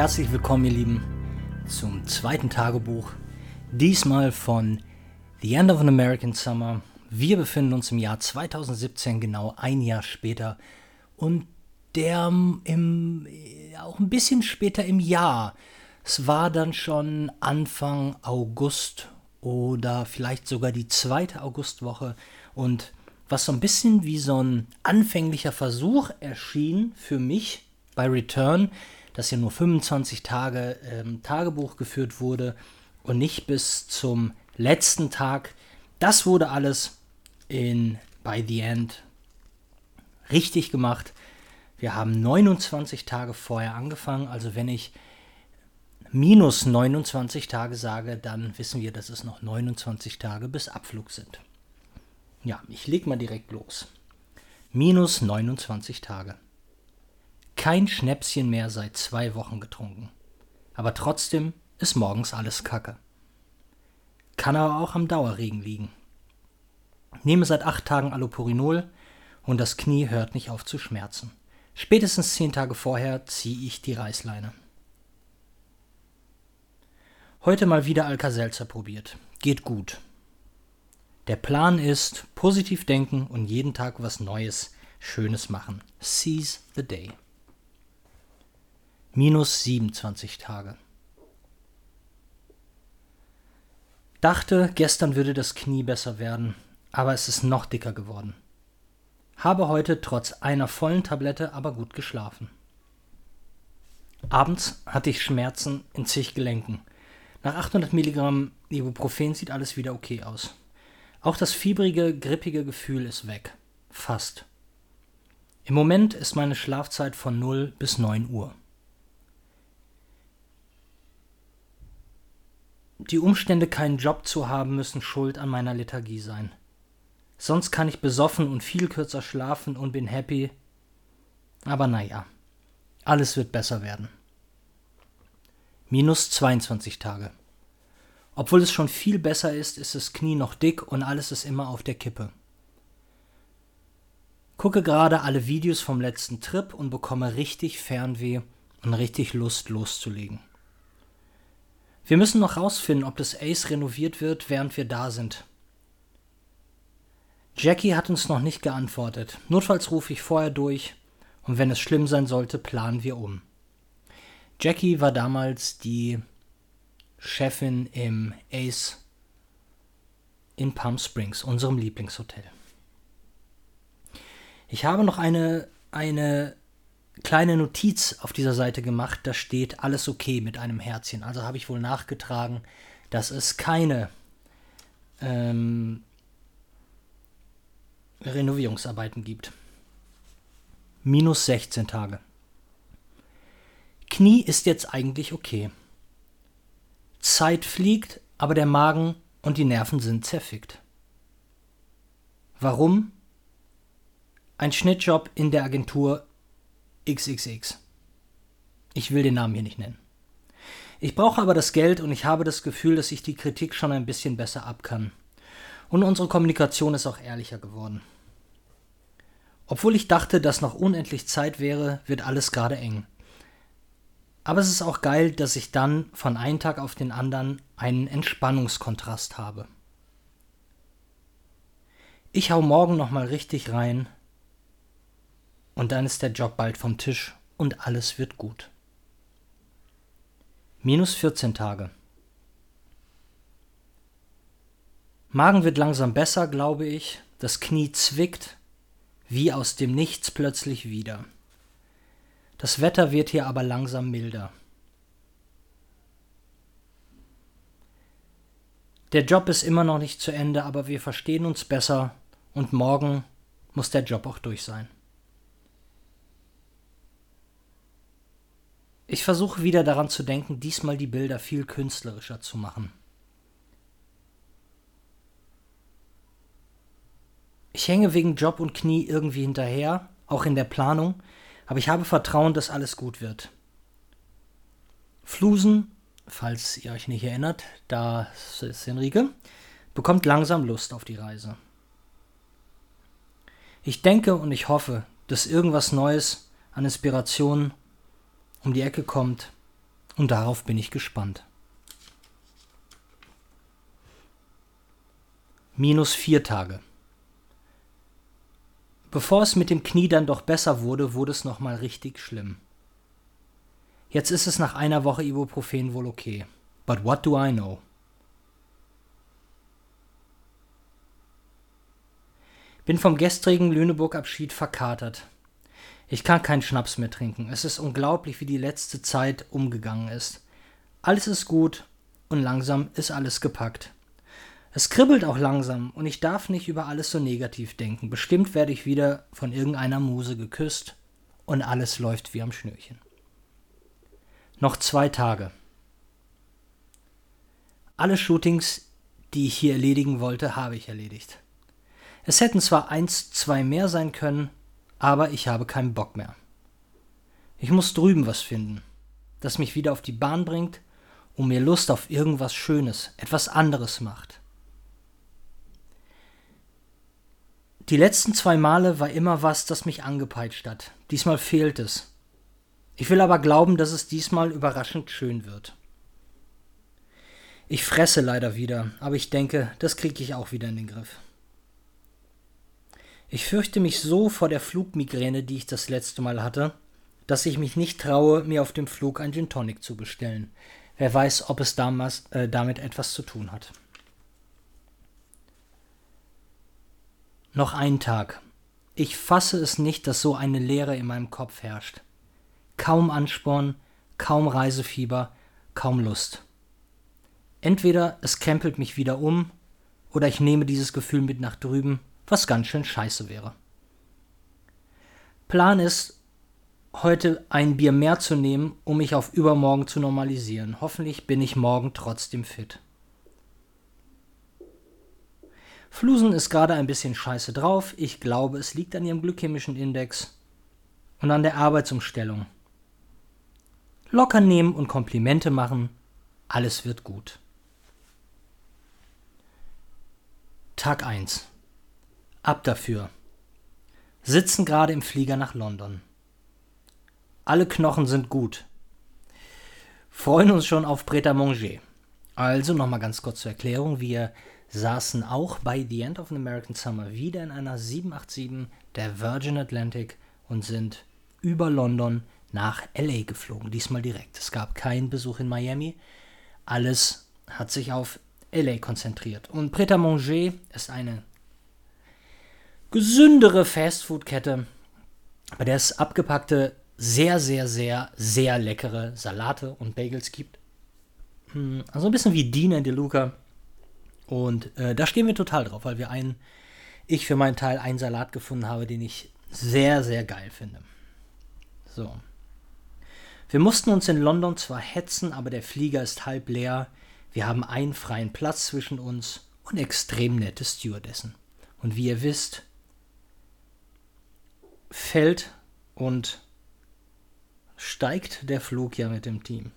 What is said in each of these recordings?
Herzlich willkommen, ihr Lieben, zum zweiten Tagebuch. Diesmal von The End of an American Summer. Wir befinden uns im Jahr 2017, genau ein Jahr später. Und der im, auch ein bisschen später im Jahr. Es war dann schon Anfang August oder vielleicht sogar die zweite Augustwoche. Und was so ein bisschen wie so ein anfänglicher Versuch erschien für mich bei Return, dass ja nur 25 Tage ähm, Tagebuch geführt wurde und nicht bis zum letzten Tag. Das wurde alles in By the End richtig gemacht. Wir haben 29 Tage vorher angefangen, also wenn ich minus 29 Tage sage, dann wissen wir, dass es noch 29 Tage bis Abflug sind. Ja, ich leg mal direkt los. Minus 29 Tage. Kein Schnäpschen mehr seit zwei Wochen getrunken. Aber trotzdem ist morgens alles Kacke. Kann aber auch am Dauerregen liegen. Nehme seit acht Tagen Allopurinol und das Knie hört nicht auf zu schmerzen. Spätestens zehn Tage vorher ziehe ich die Reißleine. Heute mal wieder Alka-Seltzer probiert. Geht gut. Der Plan ist, positiv denken und jeden Tag was Neues, Schönes machen. Seize the day. Minus 27 Tage. Dachte, gestern würde das Knie besser werden, aber es ist noch dicker geworden. Habe heute trotz einer vollen Tablette aber gut geschlafen. Abends hatte ich Schmerzen in zig Gelenken. Nach 800 Milligramm Ibuprofen sieht alles wieder okay aus. Auch das fiebrige, grippige Gefühl ist weg. Fast. Im Moment ist meine Schlafzeit von 0 bis 9 Uhr. Die Umstände, keinen Job zu haben, müssen schuld an meiner Lethargie sein. Sonst kann ich besoffen und viel kürzer schlafen und bin happy. Aber naja, alles wird besser werden. Minus 22 Tage. Obwohl es schon viel besser ist, ist das Knie noch dick und alles ist immer auf der Kippe. Gucke gerade alle Videos vom letzten Trip und bekomme richtig Fernweh und richtig Lust loszulegen. Wir müssen noch rausfinden, ob das Ace renoviert wird, während wir da sind. Jackie hat uns noch nicht geantwortet. Notfalls rufe ich vorher durch und wenn es schlimm sein sollte, planen wir um. Jackie war damals die Chefin im Ace in Palm Springs, unserem Lieblingshotel. Ich habe noch eine, eine kleine Notiz auf dieser Seite gemacht, da steht alles okay mit einem Herzchen. Also habe ich wohl nachgetragen, dass es keine ähm, Renovierungsarbeiten gibt. Minus 16 Tage. Knie ist jetzt eigentlich okay. Zeit fliegt, aber der Magen und die Nerven sind zerfickt. Warum? Ein Schnittjob in der Agentur XXX. Ich will den Namen hier nicht nennen. Ich brauche aber das Geld und ich habe das Gefühl, dass ich die Kritik schon ein bisschen besser ab kann. Und unsere Kommunikation ist auch ehrlicher geworden. Obwohl ich dachte, dass noch unendlich Zeit wäre, wird alles gerade eng. Aber es ist auch geil, dass ich dann von einem Tag auf den anderen einen Entspannungskontrast habe. Ich hau morgen nochmal richtig rein und dann ist der Job bald vom Tisch und alles wird gut. Minus 14 Tage. Magen wird langsam besser, glaube ich. Das Knie zwickt, wie aus dem Nichts plötzlich wieder. Das Wetter wird hier aber langsam milder. Der Job ist immer noch nicht zu Ende, aber wir verstehen uns besser und morgen muss der Job auch durch sein. Ich versuche wieder daran zu denken, diesmal die Bilder viel künstlerischer zu machen. Ich hänge wegen Job und Knie irgendwie hinterher, auch in der Planung, aber ich habe Vertrauen, dass alles gut wird. Flusen, falls ihr euch nicht erinnert, da ist Henrike, bekommt langsam Lust auf die Reise. Ich denke und ich hoffe, dass irgendwas Neues an Inspiration um die Ecke kommt Und darauf bin ich gespannt. Minus vier Tage. Bevor es mit dem Knie dann doch besser wurde, wurde es nochmal richtig schlimm. Jetzt ist es nach einer Woche Ibuprofen wohl okay. But what do I know? Bin vom gestrigen Lüneburg-Abschied verkatert. Ich kann keinen Schnaps mehr trinken. Es ist unglaublich, wie die letzte Zeit umgegangen ist. Alles ist gut und langsam ist alles gepackt. Es kribbelt auch langsam und ich darf nicht über alles so negativ denken. Bestimmt werde ich wieder von irgendeiner Muse geküsst und alles läuft wie am Schnürchen. Noch zwei Tage. Alle Shootings, die ich hier erledigen wollte, habe ich erledigt. Es hätten zwar eins, zwei mehr sein können, aber ich habe keinen Bock mehr. Ich muss drüben was finden, das mich wieder auf die Bahn bringt und mir Lust auf irgendwas Schönes, etwas anderes macht. Die letzten zwei Male war immer was, das mich angepeitscht hat. Diesmal fehlt es. Ich will aber glauben, dass es diesmal überraschend schön wird. Ich fresse leider wieder, aber ich denke, das kriege ich auch wieder in den Griff. Ich fürchte mich so vor der Flugmigräne, die ich das letzte Mal hatte, dass ich mich nicht traue, mir auf dem Flug ein Gin Tonic zu bestellen. Wer weiß, ob es damals, äh, damit etwas zu tun hat. Noch ein Tag. Ich fasse es nicht, dass so eine Leere in meinem Kopf herrscht. Kaum Ansporn, kaum Reisefieber, kaum Lust. Entweder es krempelt mich wieder um, oder ich nehme dieses Gefühl mit nach drüben was ganz schön scheiße wäre. Plan ist, heute ein Bier mehr zu nehmen, um mich auf übermorgen zu normalisieren. Hoffentlich bin ich morgen trotzdem fit. Flusen ist gerade ein bisschen scheiße drauf. Ich glaube, es liegt an ihrem glykämischen Index und an der Arbeitsumstellung. Locker nehmen und Komplimente machen, alles wird gut. Tag 1 Ab dafür. Sitzen gerade im Flieger nach London. Alle Knochen sind gut. Freuen uns schon auf Preta Manger. Also nochmal ganz kurz zur Erklärung. Wir saßen auch bei The End of an American Summer wieder in einer 787 der Virgin Atlantic und sind über London nach LA geflogen. Diesmal direkt. Es gab keinen Besuch in Miami. Alles hat sich auf LA konzentriert. Und Preta Manger ist eine gesündere Fastfood-Kette, bei der es abgepackte, sehr, sehr, sehr, sehr leckere Salate und Bagels gibt. Hm, also ein bisschen wie Dina De Luca. Und äh, da stehen wir total drauf, weil wir einen, ich für meinen Teil einen Salat gefunden habe, den ich sehr, sehr geil finde. So. Wir mussten uns in London zwar hetzen, aber der Flieger ist halb leer. Wir haben einen freien Platz zwischen uns und extrem nette Stewardessen. Und wie ihr wisst, fällt und steigt der Flug ja mit dem Team.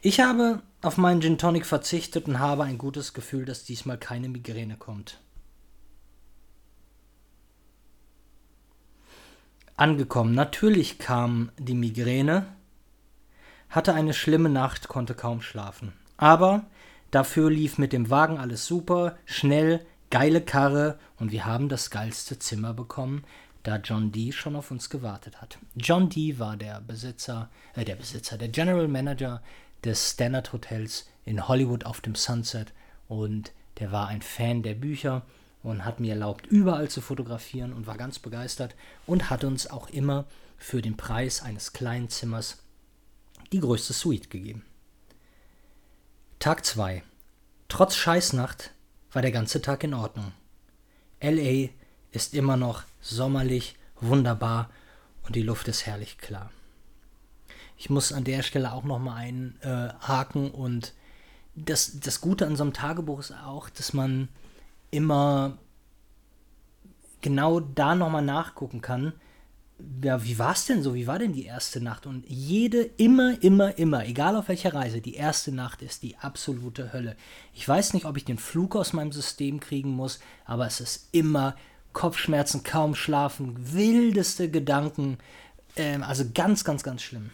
Ich habe auf meinen Gin Tonic verzichtet und habe ein gutes Gefühl, dass diesmal keine Migräne kommt. Angekommen. Natürlich kam die Migräne, hatte eine schlimme Nacht, konnte kaum schlafen. Aber dafür lief mit dem Wagen alles super, schnell, geile Karre und wir haben das geilste Zimmer bekommen, da John Dee schon auf uns gewartet hat. John Dee war der Besitzer, äh, der Besitzer, der General Manager des Standard Hotels in Hollywood auf dem Sunset und der war ein Fan der Bücher und hat mir erlaubt, überall zu fotografieren und war ganz begeistert und hat uns auch immer für den Preis eines kleinen Zimmers die größte Suite gegeben. Tag 2. Trotz Scheißnacht war der ganze Tag in Ordnung. LA ist immer noch sommerlich, wunderbar und die Luft ist herrlich klar. Ich muss an der Stelle auch noch mal einen äh, und das, das Gute an so einem Tagebuch ist auch, dass man immer genau da noch mal nachgucken kann, ja, wie war es denn so? Wie war denn die erste Nacht? Und jede, immer, immer, immer, egal auf welcher Reise, die erste Nacht ist die absolute Hölle. Ich weiß nicht, ob ich den Flug aus meinem System kriegen muss, aber es ist immer Kopfschmerzen, kaum schlafen, wildeste Gedanken. Ähm, also ganz, ganz, ganz schlimm.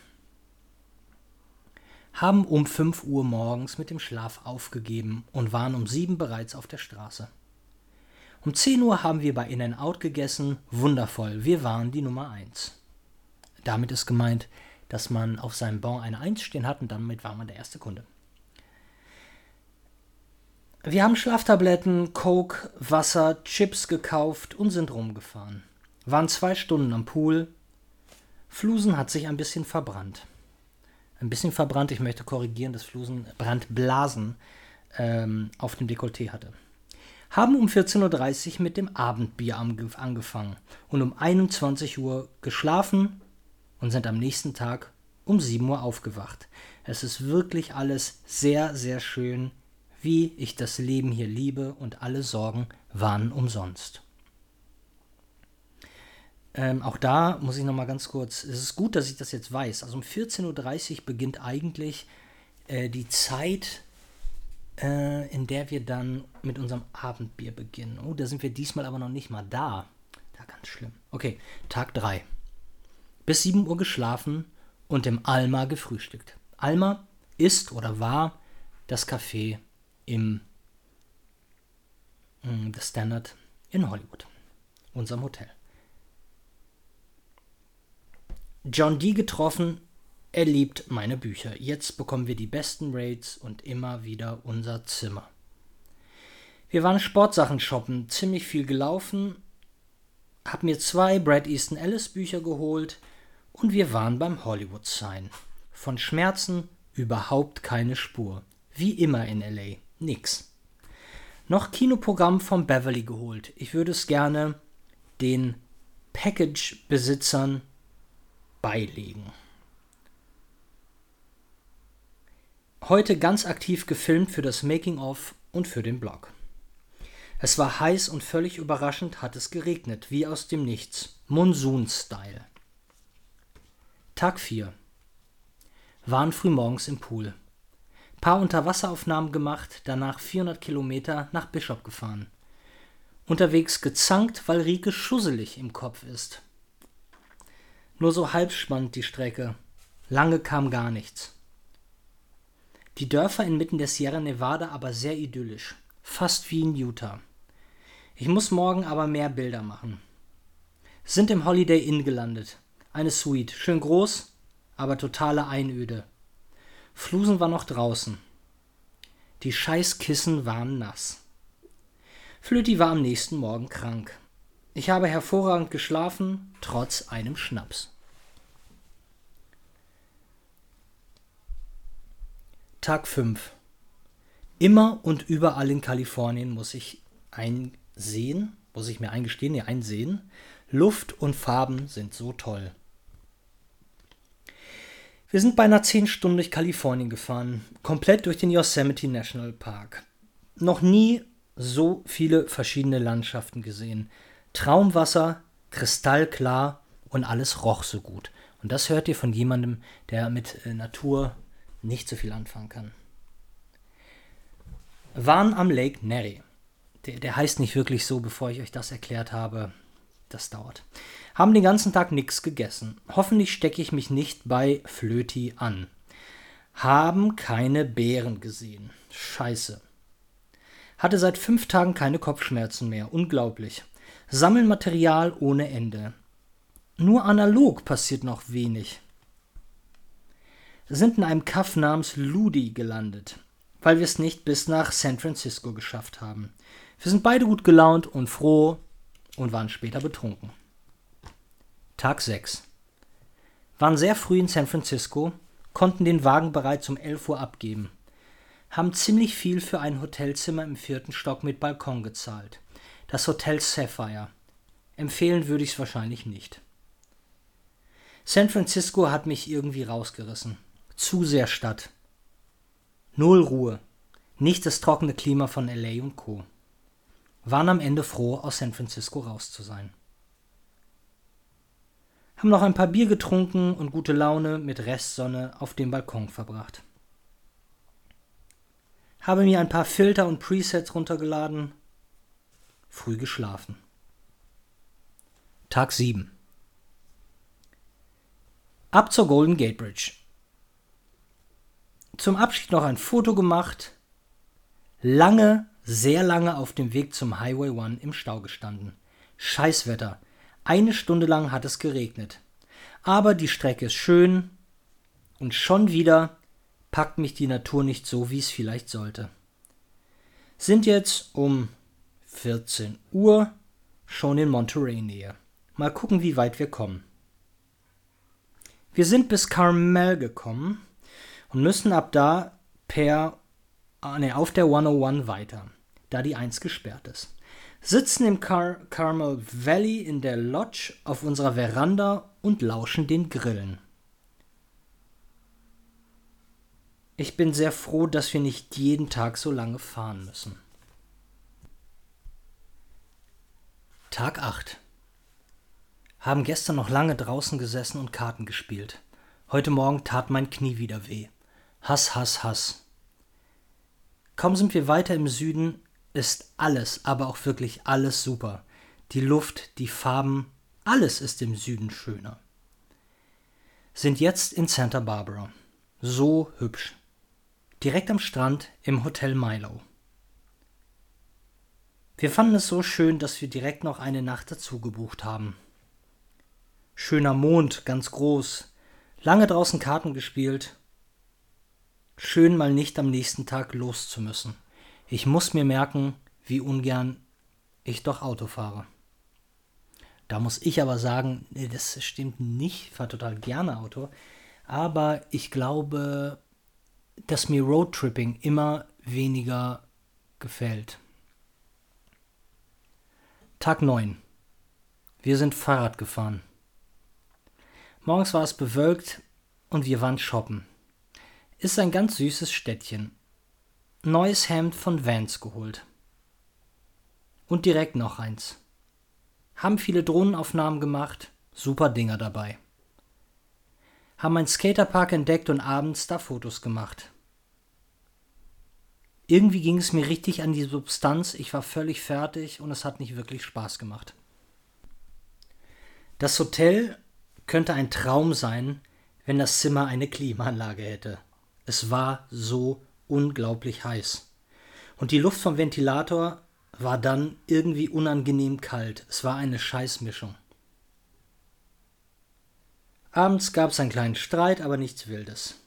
haben um 5 Uhr morgens mit dem Schlaf aufgegeben und waren um 7 bereits auf der Straße. Um 10 Uhr haben wir bei In-N-Out gegessen. Wundervoll, wir waren die Nummer 1. Damit ist gemeint, dass man auf seinem Bon eine 1 stehen hat und damit war man der erste Kunde. Wir haben Schlaftabletten, Coke, Wasser, Chips gekauft und sind rumgefahren. Waren zwei Stunden am Pool. Flusen hat sich ein bisschen verbrannt. Ein bisschen verbrannt, ich möchte korrigieren, dass Flusen Brandblasen ähm, auf dem Dekolleté hatte. Haben um 14.30 Uhr mit dem Abendbier angefangen und um 21 Uhr geschlafen und sind am nächsten Tag um 7 Uhr aufgewacht. Es ist wirklich alles sehr, sehr schön wie ich das Leben hier liebe und alle Sorgen waren umsonst. Ähm, auch da muss ich noch mal ganz kurz, es ist gut, dass ich das jetzt weiß. Also um 14.30 Uhr beginnt eigentlich äh, die Zeit, äh, in der wir dann mit unserem Abendbier beginnen. Oh, da sind wir diesmal aber noch nicht mal da. Da ganz schlimm. Okay, Tag 3. Bis 7 Uhr geschlafen und im Alma gefrühstückt. Alma ist oder war das Café im mm, The Standard in Hollywood, unserem Hotel. John Dee getroffen, er liebt meine Bücher. Jetzt bekommen wir die besten Rates und immer wieder unser Zimmer. Wir waren Sportsachen shoppen, ziemlich viel gelaufen, hab mir zwei Brad Easton Ellis Bücher geholt und wir waren beim Hollywood Sign. Von Schmerzen überhaupt keine Spur. Wie immer in LA nix. Noch Kinoprogramm von Beverly geholt. Ich würde es gerne den Package-Besitzern beilegen. Heute ganz aktiv gefilmt für das Making-of und für den Blog. Es war heiß und völlig überraschend hat es geregnet, wie aus dem Nichts. Monsun-Style. Tag 4. Waren frühmorgens im Pool paar Unterwasseraufnahmen gemacht, danach 400 Kilometer nach Bishop gefahren. Unterwegs gezankt, weil Rike schusselig im Kopf ist. Nur so halb spannend die Strecke. Lange kam gar nichts. Die Dörfer inmitten der Sierra Nevada aber sehr idyllisch. Fast wie in Utah. Ich muss morgen aber mehr Bilder machen. Sind im Holiday Inn gelandet. Eine Suite. Schön groß, aber totale Einöde. Flusen war noch draußen. Die Scheißkissen waren nass. Flöti war am nächsten Morgen krank. Ich habe hervorragend geschlafen, trotz einem Schnaps. Tag 5. Immer und überall in Kalifornien muss ich einsehen, muss ich mir eingestehen, ja einsehen, Luft und Farben sind so toll. Wir sind beinahe zehn Stunden durch Kalifornien gefahren, komplett durch den Yosemite National Park. Noch nie so viele verschiedene Landschaften gesehen. Traumwasser, kristallklar und alles roch so gut. Und das hört ihr von jemandem, der mit äh, Natur nicht so viel anfangen kann. Waren am Lake Neri. Der, der heißt nicht wirklich so, bevor ich euch das erklärt habe. Das dauert. Haben den ganzen Tag nichts gegessen. Hoffentlich stecke ich mich nicht bei Flöti an. Haben keine Beeren gesehen. Scheiße. Hatte seit fünf Tagen keine Kopfschmerzen mehr. Unglaublich. Sammeln Material ohne Ende. Nur analog passiert noch wenig. Sind in einem Kaff namens Ludi gelandet, weil wir es nicht bis nach San Francisco geschafft haben. Wir sind beide gut gelaunt und froh und waren später betrunken. Tag 6. Waren sehr früh in San Francisco, konnten den Wagen bereits um 11 Uhr abgeben. Haben ziemlich viel für ein Hotelzimmer im vierten Stock mit Balkon gezahlt. Das Hotel Sapphire. Empfehlen würde ich es wahrscheinlich nicht. San Francisco hat mich irgendwie rausgerissen. Zu sehr Stadt. Null Ruhe. Nicht das trockene Klima von LA und Co. Waren am Ende froh, aus San Francisco raus zu sein haben noch ein paar Bier getrunken und gute Laune mit Restsonne auf dem Balkon verbracht. Habe mir ein paar Filter und Presets runtergeladen, früh geschlafen. Tag 7 Ab zur Golden Gate Bridge. zum Abschied noch ein Foto gemacht, lange, sehr lange auf dem Weg zum Highway One im Stau gestanden. Scheißwetter. Eine Stunde lang hat es geregnet. Aber die Strecke ist schön und schon wieder packt mich die Natur nicht so, wie es vielleicht sollte. Sind jetzt um 14 Uhr schon in Monterey Nähe. Mal gucken, wie weit wir kommen. Wir sind bis Carmel gekommen und müssen ab da per ah, ne, auf der 101 weiter, da die 1 gesperrt ist. Sitzen im Car Carmel Valley in der Lodge auf unserer Veranda und lauschen den Grillen. Ich bin sehr froh, dass wir nicht jeden Tag so lange fahren müssen. Tag 8. Haben gestern noch lange draußen gesessen und Karten gespielt. Heute Morgen tat mein Knie wieder weh. Hass, Hass, Hass. Kaum sind wir weiter im Süden, ist alles, aber auch wirklich alles super. Die Luft, die Farben, alles ist im Süden schöner. Sind jetzt in Santa Barbara. So hübsch. Direkt am Strand im Hotel Milo. Wir fanden es so schön, dass wir direkt noch eine Nacht dazu gebucht haben. Schöner Mond, ganz groß. Lange draußen Karten gespielt Schön mal nicht am nächsten Tag loszumüssen. Ich muss mir merken, wie ungern ich doch Auto fahre. Da muss ich aber sagen, nee, das stimmt nicht. Ich fahre total gerne Auto. Aber ich glaube, dass mir Roadtripping immer weniger gefällt. Tag 9. Wir sind Fahrrad gefahren. Morgens war es bewölkt und wir waren shoppen ist ein ganz süßes Städtchen. Neues Hemd von Vans geholt. Und direkt noch eins. Haben viele Drohnenaufnahmen gemacht, super Dinger dabei. Haben einen Skaterpark entdeckt und abends da Fotos gemacht. Irgendwie ging es mir richtig an die Substanz, ich war völlig fertig und es hat nicht wirklich Spaß gemacht. Das Hotel könnte ein Traum sein, wenn das Zimmer eine Klimaanlage hätte. Es war so unglaublich heiß. Und die Luft vom Ventilator war dann irgendwie unangenehm kalt. Es war eine Scheißmischung. Abends gab es einen kleinen Streit, aber nichts Wildes.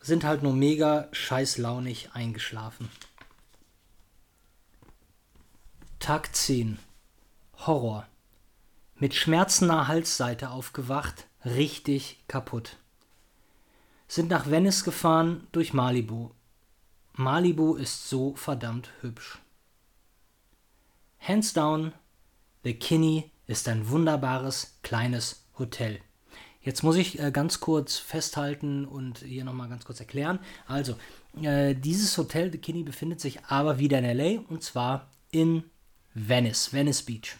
Sind halt nur mega scheißlaunig eingeschlafen. Tag 10. Horror. Mit schmerzender Halsseite aufgewacht, richtig kaputt sind nach Venice gefahren durch Malibu. Malibu ist so verdammt hübsch. Hands down, The Kinney ist ein wunderbares kleines Hotel. Jetzt muss ich äh, ganz kurz festhalten und hier nochmal ganz kurz erklären. Also, äh, dieses Hotel, The Kinney, befindet sich aber wieder in LA und zwar in Venice, Venice Beach.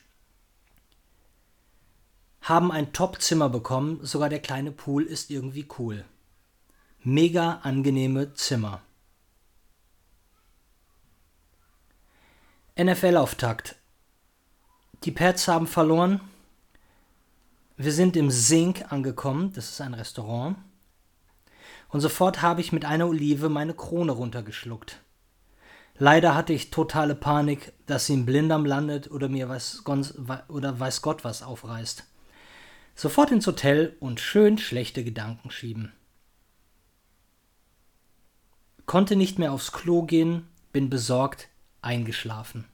Haben ein Top-Zimmer bekommen, sogar der kleine Pool ist irgendwie cool mega angenehme Zimmer. NFL-Auftakt. Die Pets haben verloren. Wir sind im Sink angekommen, das ist ein Restaurant. Und sofort habe ich mit einer Olive meine Krone runtergeschluckt. Leider hatte ich totale Panik, dass sie im Blinddarm landet oder mir weiß, oder weiß Gott was aufreißt. Sofort ins Hotel und schön schlechte Gedanken schieben. Konnte nicht mehr aufs Klo gehen, bin besorgt eingeschlafen.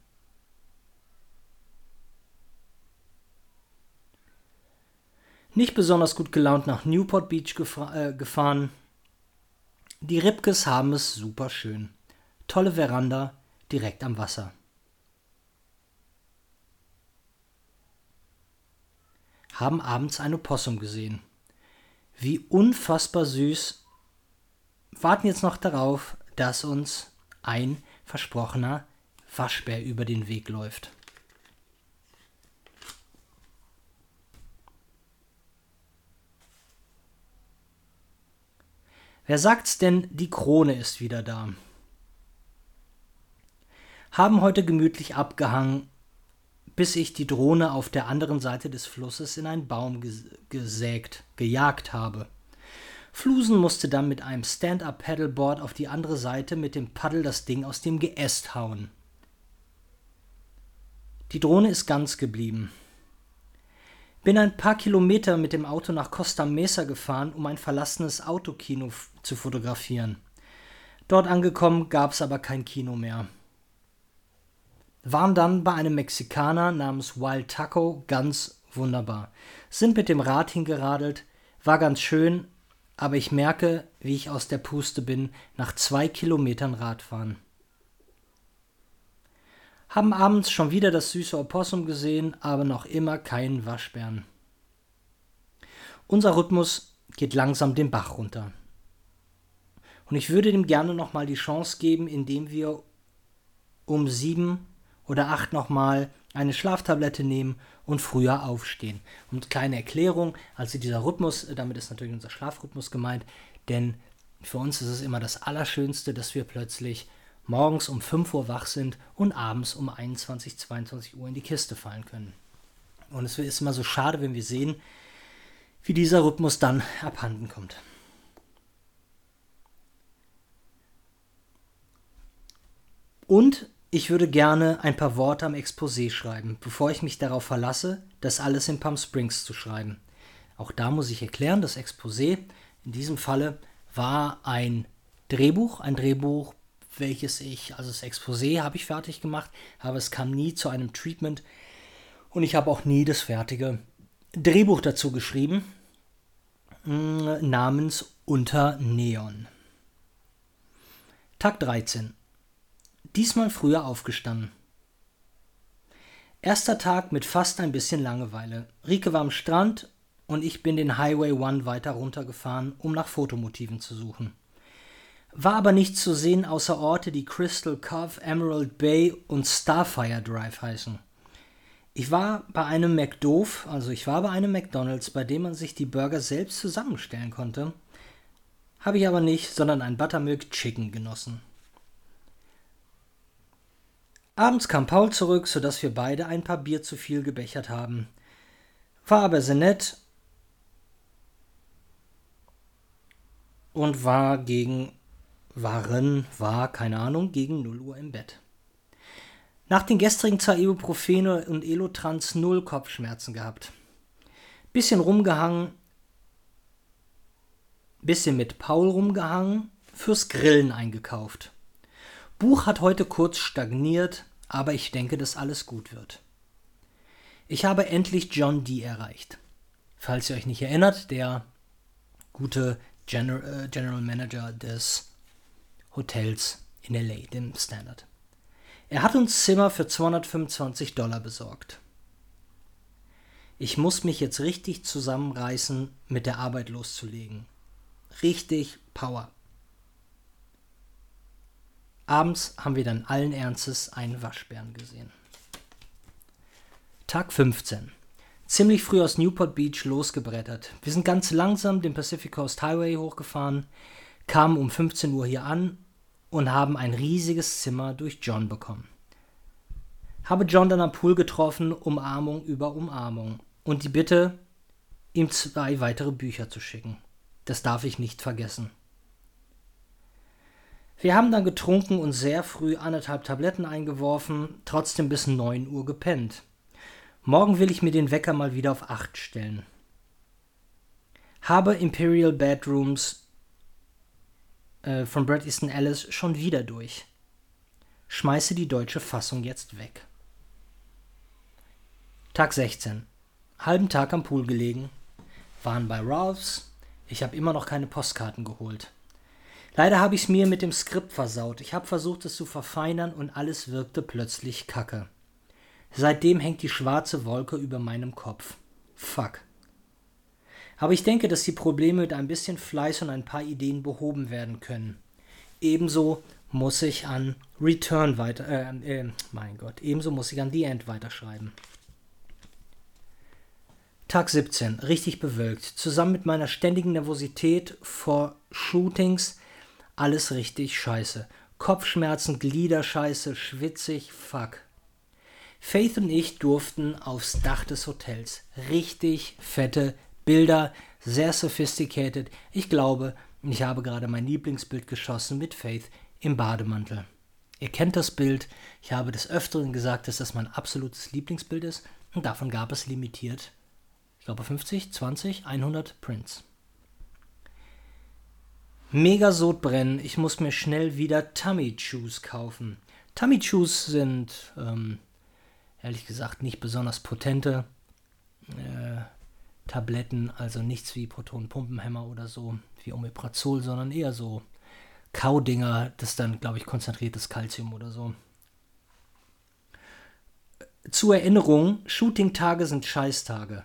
Nicht besonders gut gelaunt nach Newport Beach gefa äh, gefahren. Die Ripkes haben es super schön. Tolle Veranda direkt am Wasser. Haben abends eine Possum gesehen. Wie unfassbar süß warten jetzt noch darauf, dass uns ein versprochener Waschbär über den Weg läuft. Wer sagt's denn, die Krone ist wieder da? Haben heute gemütlich abgehangen, bis ich die Drohne auf der anderen Seite des Flusses in einen Baum gesägt, gejagt habe. Flusen musste dann mit einem Stand-up-Paddleboard auf die andere Seite mit dem Paddel das Ding aus dem Geäst hauen. Die Drohne ist ganz geblieben. Bin ein paar Kilometer mit dem Auto nach Costa Mesa gefahren, um ein verlassenes Autokino zu fotografieren. Dort angekommen gab es aber kein Kino mehr. Waren dann bei einem Mexikaner namens Wild Taco ganz wunderbar. Sind mit dem Rad hingeradelt, war ganz schön, aber ich merke, wie ich aus der Puste bin nach zwei Kilometern Radfahren. Haben abends schon wieder das süße Opossum gesehen, aber noch immer keinen Waschbären. Unser Rhythmus geht langsam den Bach runter. Und ich würde dem gerne nochmal die Chance geben, indem wir um sieben oder acht nochmal eine Schlaftablette nehmen und früher aufstehen. Und kleine Erklärung, also dieser Rhythmus, damit ist natürlich unser Schlafrhythmus gemeint, denn für uns ist es immer das Allerschönste, dass wir plötzlich morgens um 5 Uhr wach sind und abends um 21, 22 Uhr in die Kiste fallen können. Und es ist immer so schade, wenn wir sehen, wie dieser Rhythmus dann abhanden kommt. Und ich würde gerne ein paar Worte am Exposé schreiben, bevor ich mich darauf verlasse, das alles in Palm Springs zu schreiben. Auch da muss ich erklären, das Exposé in diesem Falle war ein Drehbuch, ein Drehbuch, welches ich, also das Exposé habe ich fertig gemacht, aber es kam nie zu einem Treatment und ich habe auch nie das fertige Drehbuch dazu geschrieben, mm, namens Unter Neon. Tag 13. Diesmal früher aufgestanden. Erster Tag mit fast ein bisschen Langeweile. Rike war am Strand und ich bin den Highway One weiter runtergefahren, um nach Fotomotiven zu suchen. War aber nichts zu sehen außer Orte, die Crystal Cove, Emerald Bay und Starfire Drive heißen. Ich war bei einem McDoof, also ich war bei einem McDonald's, bei dem man sich die Burger selbst zusammenstellen konnte. Habe ich aber nicht, sondern ein Buttermilk Chicken genossen. Abends kam Paul zurück, sodass wir beide ein paar Bier zu viel gebechert haben. War aber sehr nett und war gegen waren, war, keine Ahnung, gegen 0 Uhr im Bett. Nach den gestrigen zwei Ibuprofene und Elotrans null Kopfschmerzen gehabt. Bisschen rumgehangen, bisschen mit Paul rumgehangen, fürs Grillen eingekauft. Buch hat heute kurz stagniert, aber ich denke, dass alles gut wird. Ich habe endlich John Dee erreicht. Falls ihr euch nicht erinnert, der gute General, äh, General Manager des Hotels in LA, dem Standard. Er hat uns Zimmer für 225 Dollar besorgt. Ich muss mich jetzt richtig zusammenreißen, mit der Arbeit loszulegen. Richtig Power. Abends haben wir dann allen Ernstes einen Waschbären gesehen. Tag 15. Ziemlich früh aus Newport Beach losgebrettert. Wir sind ganz langsam den Pacific Coast Highway hochgefahren, kamen um 15 Uhr hier an und haben ein riesiges Zimmer durch John bekommen. Habe John dann am Pool getroffen, Umarmung über Umarmung und die Bitte, ihm zwei weitere Bücher zu schicken. Das darf ich nicht vergessen. Wir haben dann getrunken und sehr früh anderthalb Tabletten eingeworfen, trotzdem bis 9 Uhr gepennt. Morgen will ich mir den Wecker mal wieder auf 8 stellen. Habe Imperial Bedrooms äh, von Bret Easton Ellis schon wieder durch. Schmeiße die deutsche Fassung jetzt weg. Tag 16. Halben Tag am Pool gelegen. Waren bei Ralphs. Ich habe immer noch keine Postkarten geholt. Leider habe ich es mir mit dem Skript versaut. Ich habe versucht, es zu verfeinern und alles wirkte plötzlich kacke. Seitdem hängt die schwarze Wolke über meinem Kopf. Fuck. Aber ich denke, dass die Probleme mit ein bisschen Fleiß und ein paar Ideen behoben werden können. Ebenso muss ich an Return weiter, äh, äh, mein Gott, ebenso muss ich an The End weiterschreiben. Tag 17, richtig bewölkt. Zusammen mit meiner ständigen Nervosität vor Shootings alles richtig scheiße. Kopfschmerzen, Gliederscheiße, schwitzig, fuck. Faith und ich durften aufs Dach des Hotels. Richtig fette Bilder, sehr sophisticated. Ich glaube, ich habe gerade mein Lieblingsbild geschossen mit Faith im Bademantel. Ihr kennt das Bild. Ich habe des Öfteren gesagt, dass das mein absolutes Lieblingsbild ist. Und davon gab es limitiert, ich glaube 50, 20, 100 Prints. Mega Sodbrennen. Ich muss mir schnell wieder Tummy Chews kaufen. Tummy Chews sind, ähm, ehrlich gesagt, nicht besonders potente äh, Tabletten. Also nichts wie Protonenpumpenhämmer oder so, wie Omeprazol, sondern eher so Kaudinger, das dann, glaube ich, konzentriertes Kalzium oder so. Zur Erinnerung, Shooting-Tage sind Scheißtage.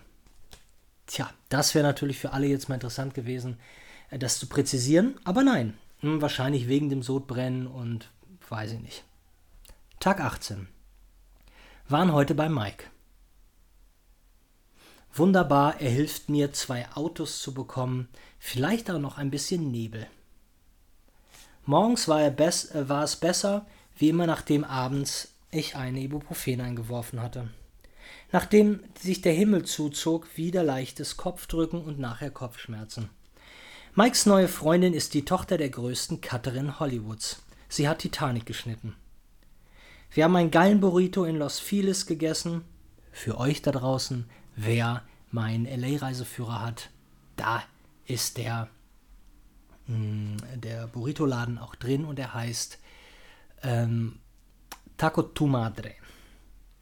Tja, das wäre natürlich für alle jetzt mal interessant gewesen, das zu präzisieren, aber nein. Hm, wahrscheinlich wegen dem Sodbrennen und weiß ich nicht. Tag 18. Waren heute bei Mike. Wunderbar, er hilft mir, zwei Autos zu bekommen, vielleicht auch noch ein bisschen Nebel. Morgens war, äh, war es besser, wie immer nachdem abends ich eine Ibuprofen eingeworfen hatte. Nachdem sich der Himmel zuzog, wieder leichtes Kopfdrücken und nachher Kopfschmerzen. Mikes neue Freundin ist die Tochter der größten Cutterin Hollywoods. Sie hat Titanic geschnitten. Wir haben einen geilen Burrito in Los Feliz gegessen. Für euch da draußen, wer meinen LA-Reiseführer hat, da ist der Mm, der Burrito-Laden auch drin und er heißt ähm, Taco Tu Madre.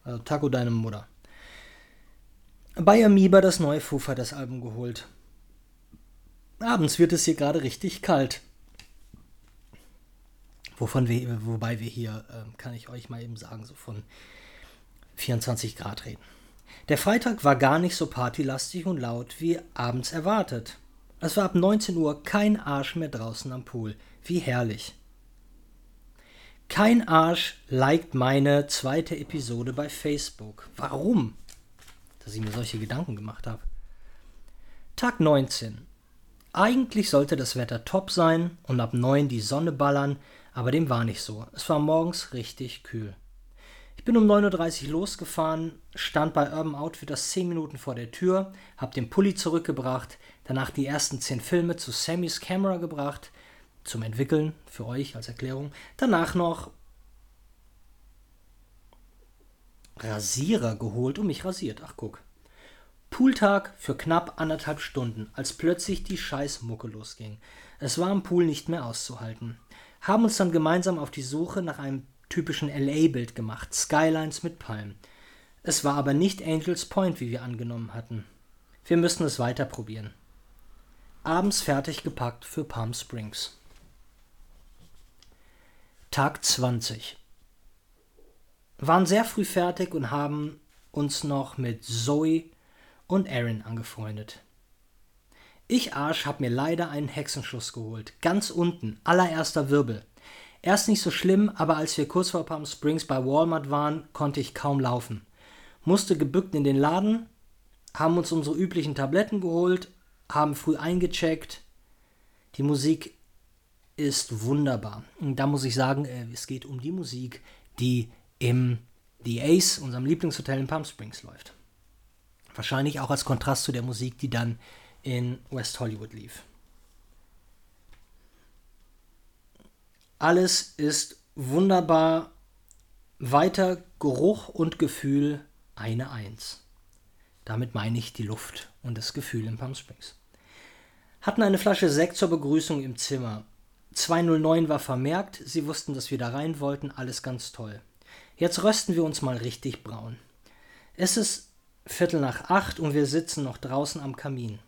Also Taco Deine Mutter. Bei Amoeba das neue Foo Fighters Album geholt. Abends wird es hier gerade richtig kalt. Wovon wir, wobei wir hier, äh, kann ich euch mal eben sagen, so von 24 Grad reden. Der Freitag war gar nicht so partylastig und laut wie abends erwartet. Es war ab 19 Uhr kein Arsch mehr draußen am Pool. Wie herrlich. Kein Arsch liked meine zweite Episode bei Facebook. Warum? Dass ich mir solche Gedanken gemacht habe. Tag 19. Eigentlich sollte das Wetter top sein und ab 9 die Sonne ballern, aber dem war nicht so. Es war morgens richtig kühl. Ich bin um 9.30 Uhr losgefahren, stand bei Urban Outfitters 10 Minuten vor der Tür, hab den Pulli zurückgebracht, danach die ersten 10 Filme zu Sammys Camera gebracht, zum Entwickeln, für euch als Erklärung. Danach noch Rasierer geholt und mich rasiert. Ach guck. Pooltag für knapp anderthalb Stunden, als plötzlich die Scheißmucke losging. Es war am Pool nicht mehr auszuhalten. Haben uns dann gemeinsam auf die Suche nach einem typischen LA-Bild gemacht, Skylines mit Palmen. Es war aber nicht Angels Point, wie wir angenommen hatten. Wir müssen es weiter probieren. Abends fertig gepackt für Palm Springs. Tag 20. Waren sehr früh fertig und haben uns noch mit Zoe und Aaron angefreundet. Ich Arsch hab mir leider einen Hexenschuss geholt. Ganz unten, allererster Wirbel. Erst nicht so schlimm, aber als wir kurz vor Palm Springs bei Walmart waren, konnte ich kaum laufen. Musste gebückt in den Laden, haben uns unsere üblichen Tabletten geholt, haben früh eingecheckt. Die Musik ist wunderbar. Und da muss ich sagen, äh, es geht um die Musik, die im The Ace, unserem Lieblingshotel in Palm Springs, läuft. Wahrscheinlich auch als Kontrast zu der Musik, die dann in West Hollywood lief. Alles ist wunderbar. Weiter Geruch und Gefühl eine Eins. Damit meine ich die Luft und das Gefühl in Palm Springs. Hatten eine Flasche Sekt zur Begrüßung im Zimmer. 209 war vermerkt, sie wussten, dass wir da rein wollten, alles ganz toll. Jetzt rösten wir uns mal richtig braun. Es ist Viertel nach acht und wir sitzen noch draußen am Kamin.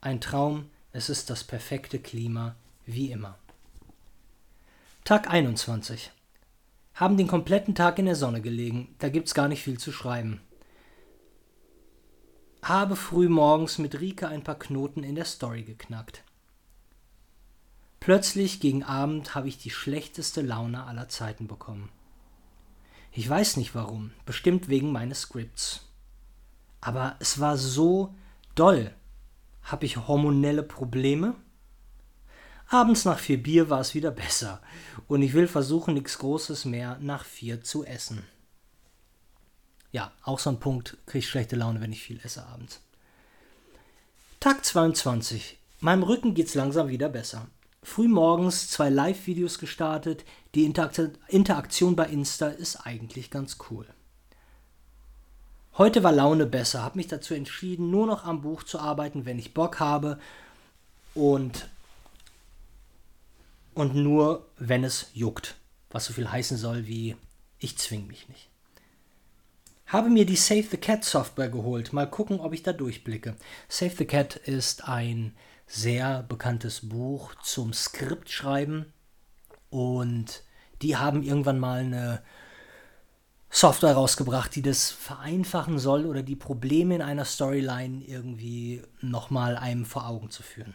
Ein Traum, es ist das perfekte Klima, wie immer. Tag 21. Haben den kompletten Tag in der Sonne gelegen, da gibt's gar nicht viel zu schreiben. Habe früh morgens mit Rike ein paar Knoten in der Story geknackt. Plötzlich gegen Abend habe ich die schlechteste Laune aller Zeiten bekommen. Ich weiß nicht warum, bestimmt wegen meines Scripts. Aber es war so doll. Habe ich hormonelle Probleme? Abends nach vier Bier war es wieder besser und ich will versuchen, nichts Großes mehr nach vier zu essen. Ja, auch so ein Punkt, kriege ich schlechte Laune, wenn ich viel esse abends. Tag 22. Meinem Rücken geht's langsam wieder besser. Frühmorgens zwei Live-Videos gestartet. Die Interaktion bei Insta ist eigentlich ganz cool. Heute war Laune besser, habe mich dazu entschieden, nur noch am Buch zu arbeiten, wenn ich Bock habe und, und nur, wenn es juckt. Was so viel heißen soll wie, ich zwing mich nicht. Habe mir die Save the Cat Software geholt. Mal gucken, ob ich da durchblicke. Save the Cat ist ein sehr bekanntes Buch zum Skriptschreiben und die haben irgendwann mal eine Software rausgebracht, die das vereinfachen soll oder die Probleme in einer Storyline irgendwie nochmal einem vor Augen zu führen.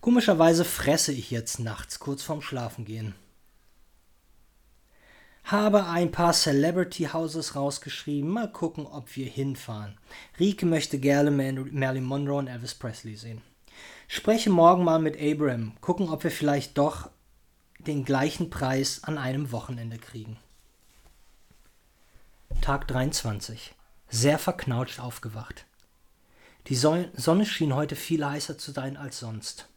Komischerweise fresse ich jetzt nachts kurz vorm Schlafengehen. Habe ein paar Celebrity Houses rausgeschrieben. Mal gucken, ob wir hinfahren. Rike möchte gerne Marilyn Monroe und Elvis Presley sehen. Spreche morgen mal mit Abraham. Gucken, ob wir vielleicht doch den gleichen Preis an einem Wochenende kriegen. Tag 23. Sehr verknautscht aufgewacht. Die Sonne schien heute viel heißer zu sein als sonst.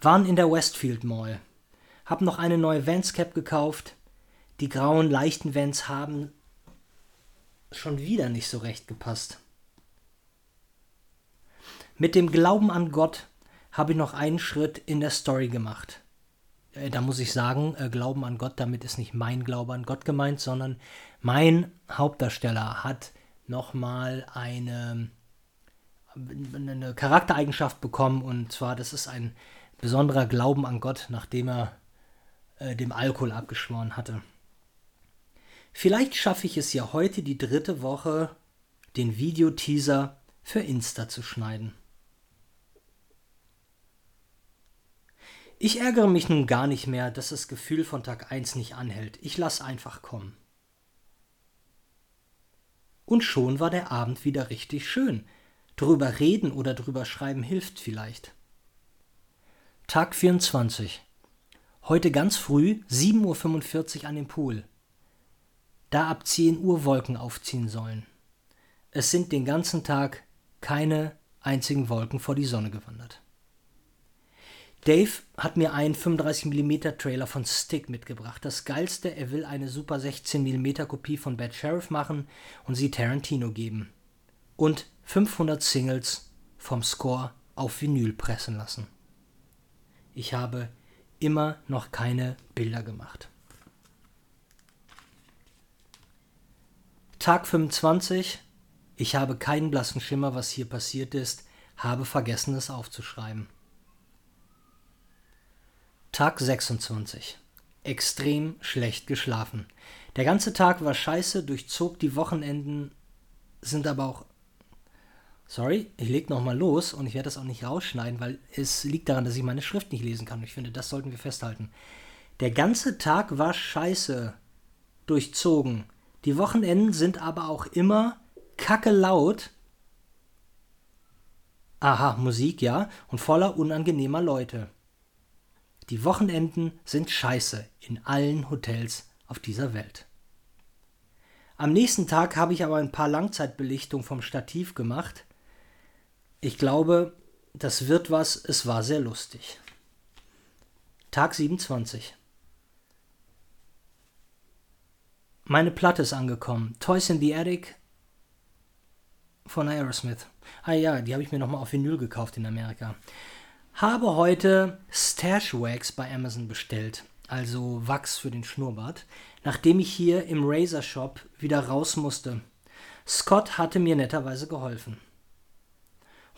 Waren in der Westfield Mall. Hab noch eine neue Vans Cap gekauft. Die grauen, leichten Vans haben schon wieder nicht so recht gepasst. Mit dem Glauben an Gott habe ich noch einen Schritt in der Story gemacht. Äh, da muss ich sagen, äh, Glauben an Gott, damit ist nicht mein Glaube an Gott gemeint, sondern mein Hauptdarsteller hat nochmal eine, eine Charaktereigenschaft bekommen und zwar, das ist ein besonderer Glauben an Gott, nachdem er äh, dem Alkohol abgeschworen hatte. Vielleicht schaffe ich es ja heute die dritte Woche, den Videoteaser für Insta zu schneiden. Ich ärgere mich nun gar nicht mehr, dass das Gefühl von Tag 1 nicht anhält. Ich lasse einfach kommen. Und schon war der Abend wieder richtig schön. Drüber reden oder drüber schreiben hilft vielleicht. Tag 24. Heute ganz früh, 7.45 Uhr an dem Pool. Da ab 10 Uhr Wolken aufziehen sollen. Es sind den ganzen Tag keine einzigen Wolken vor die Sonne gewandert. Dave hat mir einen 35mm Trailer von Stick mitgebracht. Das geilste, er will eine super 16mm Kopie von Bad Sheriff machen und sie Tarantino geben. Und 500 Singles vom Score auf Vinyl pressen lassen. Ich habe immer noch keine Bilder gemacht. Tag 25. Ich habe keinen blassen Schimmer, was hier passiert ist, habe vergessen es aufzuschreiben. Tag 26. Extrem schlecht geschlafen. Der ganze Tag war scheiße, durchzog die Wochenenden, sind aber auch. Sorry, ich leg nochmal los und ich werde das auch nicht rausschneiden, weil es liegt daran, dass ich meine Schrift nicht lesen kann. Ich finde, das sollten wir festhalten. Der ganze Tag war scheiße durchzogen. Die Wochenenden sind aber auch immer kacke laut. Aha, Musik, ja, und voller unangenehmer Leute. Die Wochenenden sind scheiße in allen Hotels auf dieser Welt. Am nächsten Tag habe ich aber ein paar Langzeitbelichtungen vom Stativ gemacht. Ich glaube, das wird was, es war sehr lustig. Tag 27. Meine Platte ist angekommen. Toys in the Attic von Aerosmith. Ah ja, die habe ich mir nochmal auf Vinyl gekauft in Amerika habe heute Stash Wax bei Amazon bestellt, also Wachs für den Schnurrbart, nachdem ich hier im Razer Shop wieder raus musste. Scott hatte mir netterweise geholfen.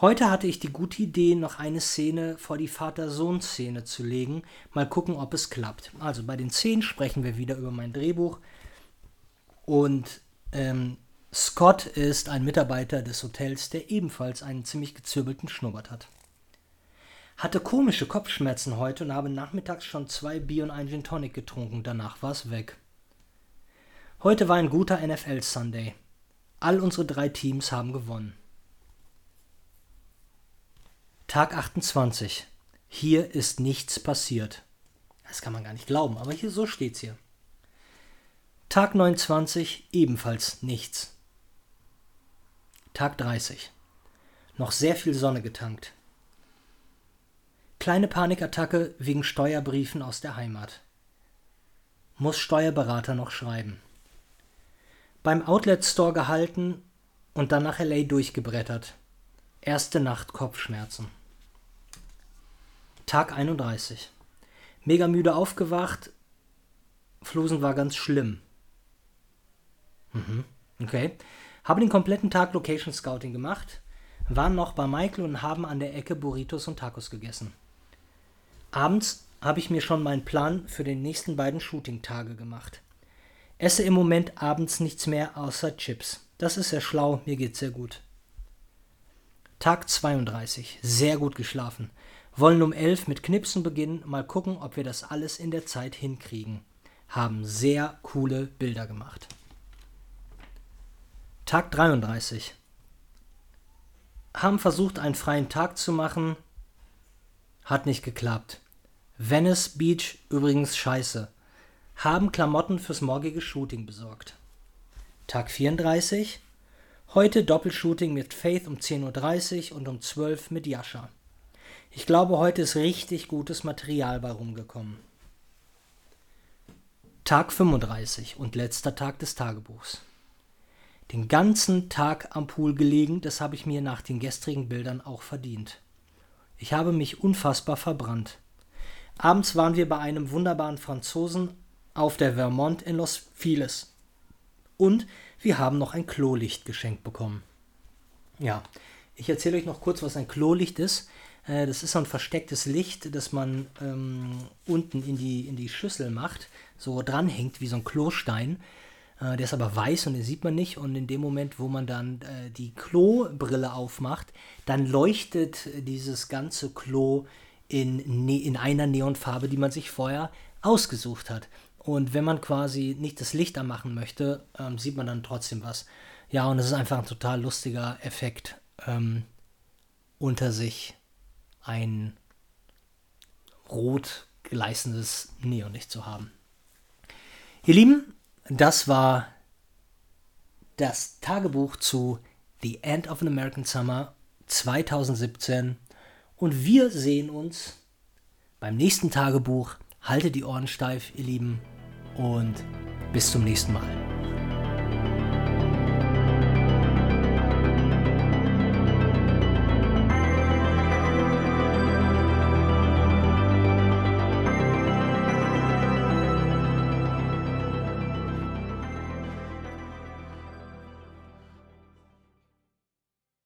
Heute hatte ich die gute Idee, noch eine Szene vor die Vater-Sohn-Szene zu legen. Mal gucken, ob es klappt. Also bei den Szenen sprechen wir wieder über mein Drehbuch. Und ähm, Scott ist ein Mitarbeiter des Hotels, der ebenfalls einen ziemlich gezwirbelten Schnurrbart hat. Hatte komische Kopfschmerzen heute und habe nachmittags schon zwei Bier und ein Gin Tonic getrunken. Danach war es weg. Heute war ein guter NFL Sunday. All unsere drei Teams haben gewonnen. Tag 28. Hier ist nichts passiert. Das kann man gar nicht glauben, aber hier so steht's hier. Tag 29 ebenfalls nichts. Tag 30. Noch sehr viel Sonne getankt. Kleine Panikattacke wegen Steuerbriefen aus der Heimat. Muss Steuerberater noch schreiben. Beim Outlet Store gehalten und dann nach LA durchgebrettert. Erste Nacht Kopfschmerzen. Tag 31. Mega müde aufgewacht. Flusen war ganz schlimm. Mhm, okay. Habe den kompletten Tag Location Scouting gemacht, waren noch bei Michael und haben an der Ecke Burritos und Tacos gegessen. Abends habe ich mir schon meinen Plan für die nächsten beiden Shooting-Tage gemacht. Esse im Moment abends nichts mehr außer Chips. Das ist sehr schlau, mir geht's sehr gut. Tag 32. Sehr gut geschlafen. Wollen um 11 mit Knipsen beginnen, mal gucken, ob wir das alles in der Zeit hinkriegen. Haben sehr coole Bilder gemacht. Tag 33. Haben versucht, einen freien Tag zu machen. Hat nicht geklappt. Venice Beach übrigens scheiße. Haben Klamotten fürs morgige Shooting besorgt. Tag 34. Heute Doppelshooting mit Faith um 10.30 Uhr und um 12 Uhr mit Jascha. Ich glaube, heute ist richtig gutes Material bei rumgekommen. Tag 35 und letzter Tag des Tagebuchs. Den ganzen Tag am Pool gelegen, das habe ich mir nach den gestrigen Bildern auch verdient. Ich habe mich unfassbar verbrannt. Abends waren wir bei einem wunderbaren Franzosen auf der Vermont in Los Feliz. Und wir haben noch ein Klolicht geschenkt bekommen. Ja, ich erzähle euch noch kurz, was ein Klolicht ist. Äh, das ist so ein verstecktes Licht, das man ähm, unten in die, in die Schüssel macht, so dranhängt wie so ein Klostein. Äh, der ist aber weiß und den sieht man nicht. Und in dem Moment, wo man dann äh, die Klobrille aufmacht, dann leuchtet dieses ganze Klo in, ne-, in einer Neonfarbe, die man sich vorher ausgesucht hat. Und wenn man quasi nicht das Licht anmachen möchte, ähm, sieht man dann trotzdem was. Ja, und es ist einfach ein total lustiger Effekt, ähm, unter sich ein rot gleißendes Neonlicht zu haben. Ihr Lieben, das war das Tagebuch zu The End of an American Summer 2017 und wir sehen uns beim nächsten Tagebuch. Haltet die Ohren steif, ihr Lieben und bis zum nächsten Mal.